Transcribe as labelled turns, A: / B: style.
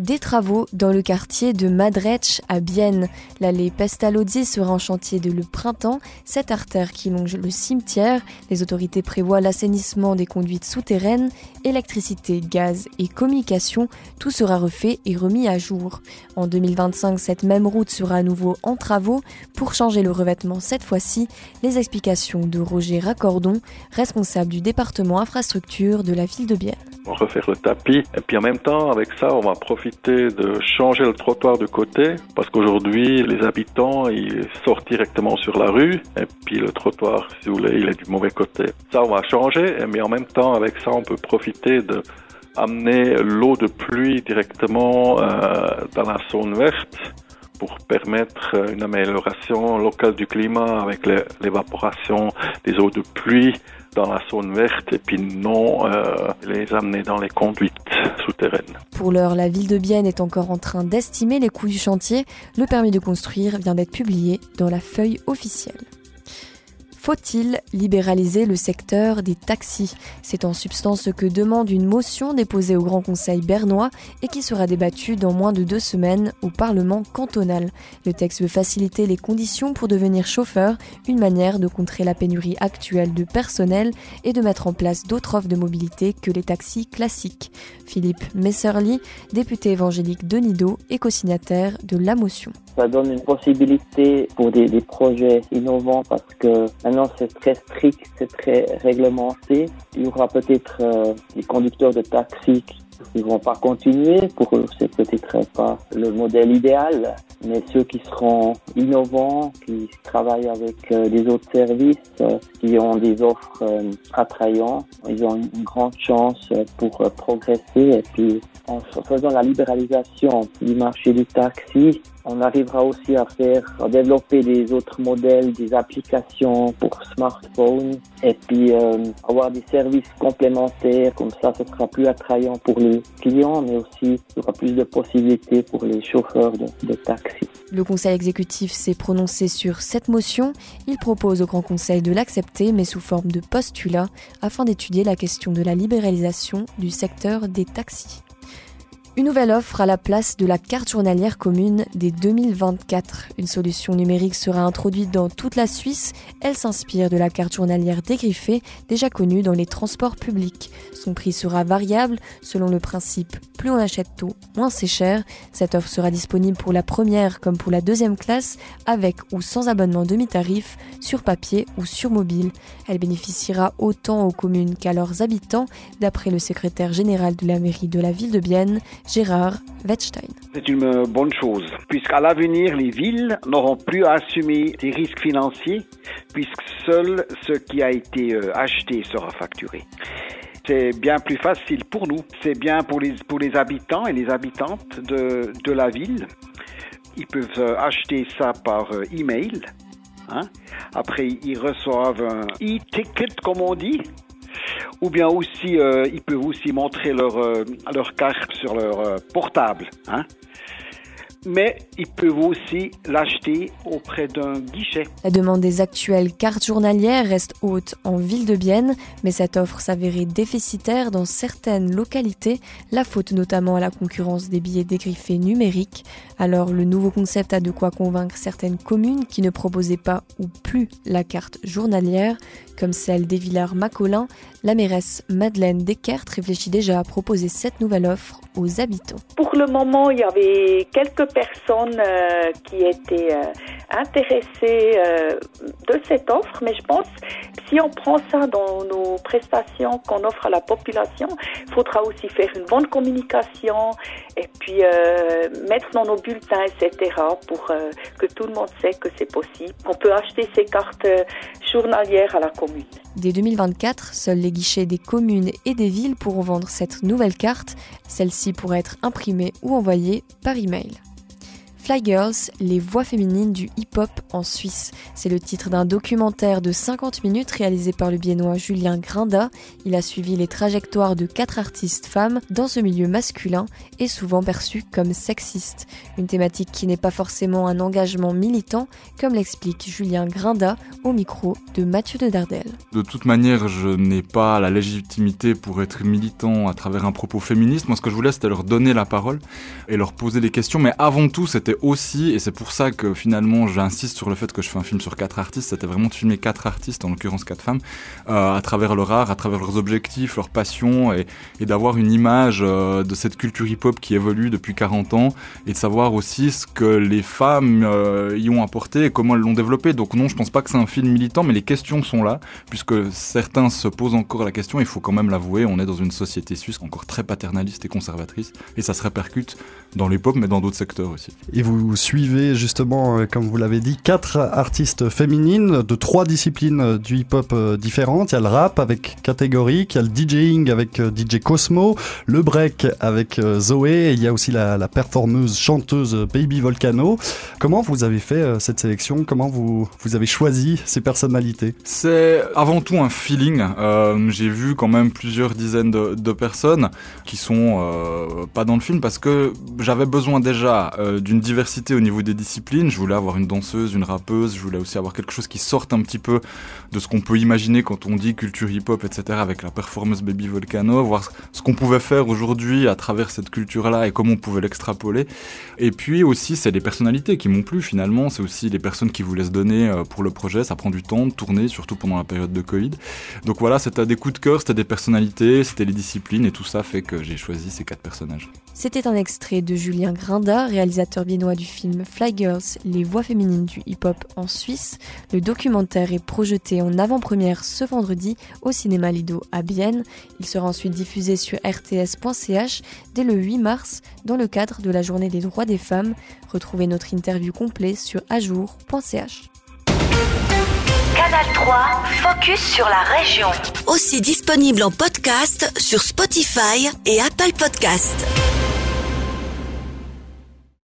A: Des travaux dans le quartier de Madrech à Bienne. L'allée Pestalozzi sera en chantier de le printemps. Cette artère qui longe le cimetière. Les autorités prévoient l'assainissement des conduites souterraines, électricité, gaz et communication. Tout sera refait et remis à jour. En 2025, cette même route sera à nouveau en travaux. Pour changer le revêtement cette fois-ci, les explications de Roger Raccordon, responsable du département infrastructure de la ville de Bienne.
B: Refaire le tapis. Et puis en même temps avec ça on va profiter de changer le trottoir de côté parce qu'aujourd'hui les habitants ils sortent directement sur la rue. Et puis le trottoir si vous voulez il est du mauvais côté. Ça on va changer mais en même temps avec ça on peut profiter de amener l'eau de pluie directement euh, dans la zone verte pour permettre une amélioration locale du climat avec l'évaporation des eaux de pluie dans la zone verte et puis non euh, les amener dans les conduites souterraines.
A: Pour l'heure, la ville de Bienne est encore en train d'estimer les coûts du chantier. Le permis de construire vient d'être publié dans la feuille officielle. Faut-il libéraliser le secteur des taxis? C'est en substance ce que demande une motion déposée au Grand Conseil bernois et qui sera débattue dans moins de deux semaines au Parlement cantonal. Le texte veut faciliter les conditions pour devenir chauffeur, une manière de contrer la pénurie actuelle de personnel et de mettre en place d'autres offres de mobilité que les taxis classiques. Philippe Messerly, député évangélique de Nido et co-signataire de la motion.
C: Ça donne une possibilité pour des, projets innovants parce que maintenant c'est très strict, c'est très réglementé. Il y aura peut-être euh, des conducteurs de taxi qui ne vont pas continuer. Pour eux, c'est peut-être pas le modèle idéal, mais ceux qui seront innovants, qui travaillent avec euh, des autres services, euh, qui ont des offres euh, attrayantes, ils ont une grande chance pour progresser. Et puis, en faisant la libéralisation du marché du taxi, on arrivera aussi à faire, à développer des autres modèles, des applications pour smartphone et puis euh, avoir des services complémentaires. Comme ça, ce sera plus attrayant pour les clients, mais aussi il y aura plus de possibilités pour les chauffeurs de, de taxi.
A: Le Conseil exécutif s'est prononcé sur cette motion. Il propose au Grand Conseil de l'accepter, mais sous forme de postulat, afin d'étudier la question de la libéralisation du secteur des taxis. Une nouvelle offre à la place de la carte journalière commune dès 2024. Une solution numérique sera introduite dans toute la Suisse. Elle s'inspire de la carte journalière dégriffée déjà connue dans les transports publics. Son prix sera variable selon le principe plus on achète tôt, moins c'est cher. Cette offre sera disponible pour la première comme pour la deuxième classe avec ou sans abonnement demi-tarif sur papier ou sur mobile. Elle bénéficiera autant aux communes qu'à leurs habitants d'après le secrétaire général de la mairie de la ville de Bienne, Gérard Wettstein.
D: C'est une bonne chose, puisqu'à l'avenir, les villes n'auront plus à assumer des risques financiers, puisque seul ce qui a été euh, acheté sera facturé. C'est bien plus facile pour nous, c'est bien pour les, pour les habitants et les habitantes de, de la ville. Ils peuvent euh, acheter ça par euh, email. Hein. Après, ils reçoivent un e-ticket, comme on dit, ou bien aussi euh, ils peuvent aussi montrer leur, euh, leur carte sur leur euh, portable. Hein mais ils peuvent aussi l'acheter auprès d'un guichet.
A: La demande des actuelles cartes journalières reste haute en ville de Bienne, mais cette offre s'avérait déficitaire dans certaines localités, la faute notamment à la concurrence des billets dégriffés numériques. Alors le nouveau concept a de quoi convaincre certaines communes qui ne proposaient pas ou plus la carte journalière, comme celle des Villars-Macolin. La mairesse Madeleine Deckert réfléchit déjà à proposer cette nouvelle offre aux habitants.
E: Pour le moment, il y avait quelques personnes euh, qui étaient euh, intéressées euh, de cette offre, mais je pense si on prend ça dans nos prestations qu'on offre à la population, il faudra aussi faire une bonne communication et puis mettre dans nos bulletins, etc., pour que tout le monde sait que c'est possible. On peut acheter ces cartes journalières à la commune.
A: Dès 2024, seuls les guichets des communes et des villes pourront vendre cette nouvelle carte. Celle-ci pourra être imprimée ou envoyée par email. Fly Girls, les voix féminines du hip-hop en Suisse. C'est le titre d'un documentaire de 50 minutes réalisé par le biennois Julien Grinda. Il a suivi les trajectoires de quatre artistes femmes dans ce milieu masculin et souvent perçu comme sexiste. Une thématique qui n'est pas forcément un engagement militant, comme l'explique Julien Grinda au micro de Mathieu de Dardel.
F: De toute manière, je n'ai pas la légitimité pour être militant à travers un propos féministe. Moi, ce que je voulais, c'était leur donner la parole et leur poser des questions. Mais avant tout, c'était aussi, et c'est pour ça que finalement, j'insiste sur le fait que je fais un film sur quatre artistes, c'était vraiment de filmer quatre artistes, en l'occurrence quatre femmes, euh, à travers leur art, à travers leurs objectifs, leurs passions, et, d'avoir une image euh, de cette culture hip-hop qui évolue depuis 40 ans, et de savoir aussi ce que les femmes euh, y ont apporté et comment elles l'ont développé. Donc non, je pense pas que c'est un film militant, mais les questions sont là, puisque certains se posent encore la question, il faut quand même l'avouer, on est dans une société suisse encore très paternaliste et conservatrice, et ça se répercute dans les pop, mais dans d'autres secteurs aussi.
G: Suivez justement, euh, comme vous l'avez dit, quatre artistes féminines de trois disciplines euh, du hip-hop euh, différentes. Il y a le rap avec Catégorique, il y a le DJing avec DJ Cosmo, le break avec Zoé, et il y a aussi la, performeuse chanteuse Baby Volcano. Comment vous avez fait cette sélection? Comment vous, vous avez choisi ces personnalités?
F: C'est avant tout un feeling. J'ai vu quand même plusieurs dizaines de, de personnes qui sont pas dans le film parce que j'avais besoin déjà euh, d'une diversité au niveau des disciplines. Je voulais avoir une danseuse, une rappeuse. Je voulais aussi avoir quelque chose qui sorte un petit peu de ce qu'on peut imaginer quand on dit culture hip-hop, etc. Avec la performance Baby Volcano, voir ce qu'on pouvait faire aujourd'hui à travers cette culture-là et comment on pouvait l'extrapoler. Et puis aussi, c'est les personnalités qui m'ont plu finalement. C'est aussi les personnes qui voulaient se donner euh, pour le projet. Ça prend du temps de tourner, surtout pendant la période de Covid. Donc voilà, c'était des coups de cœur, c'était des personnalités, c'était les disciplines et tout ça fait que j'ai choisi ces quatre personnages.
A: C'était un extrait de Julien Grinda, réalisateur du film Fly Girls, les voix féminines du hip-hop en Suisse. Le documentaire est projeté en avant-première ce vendredi au cinéma Lido à Bienne. Il sera ensuite diffusé sur rts.ch dès le 8 mars dans le cadre de la journée des droits des femmes. Retrouvez notre interview complète sur ajour.ch.
H: Canal 3, focus sur la région. Aussi disponible en podcast sur Spotify et Apple Podcast.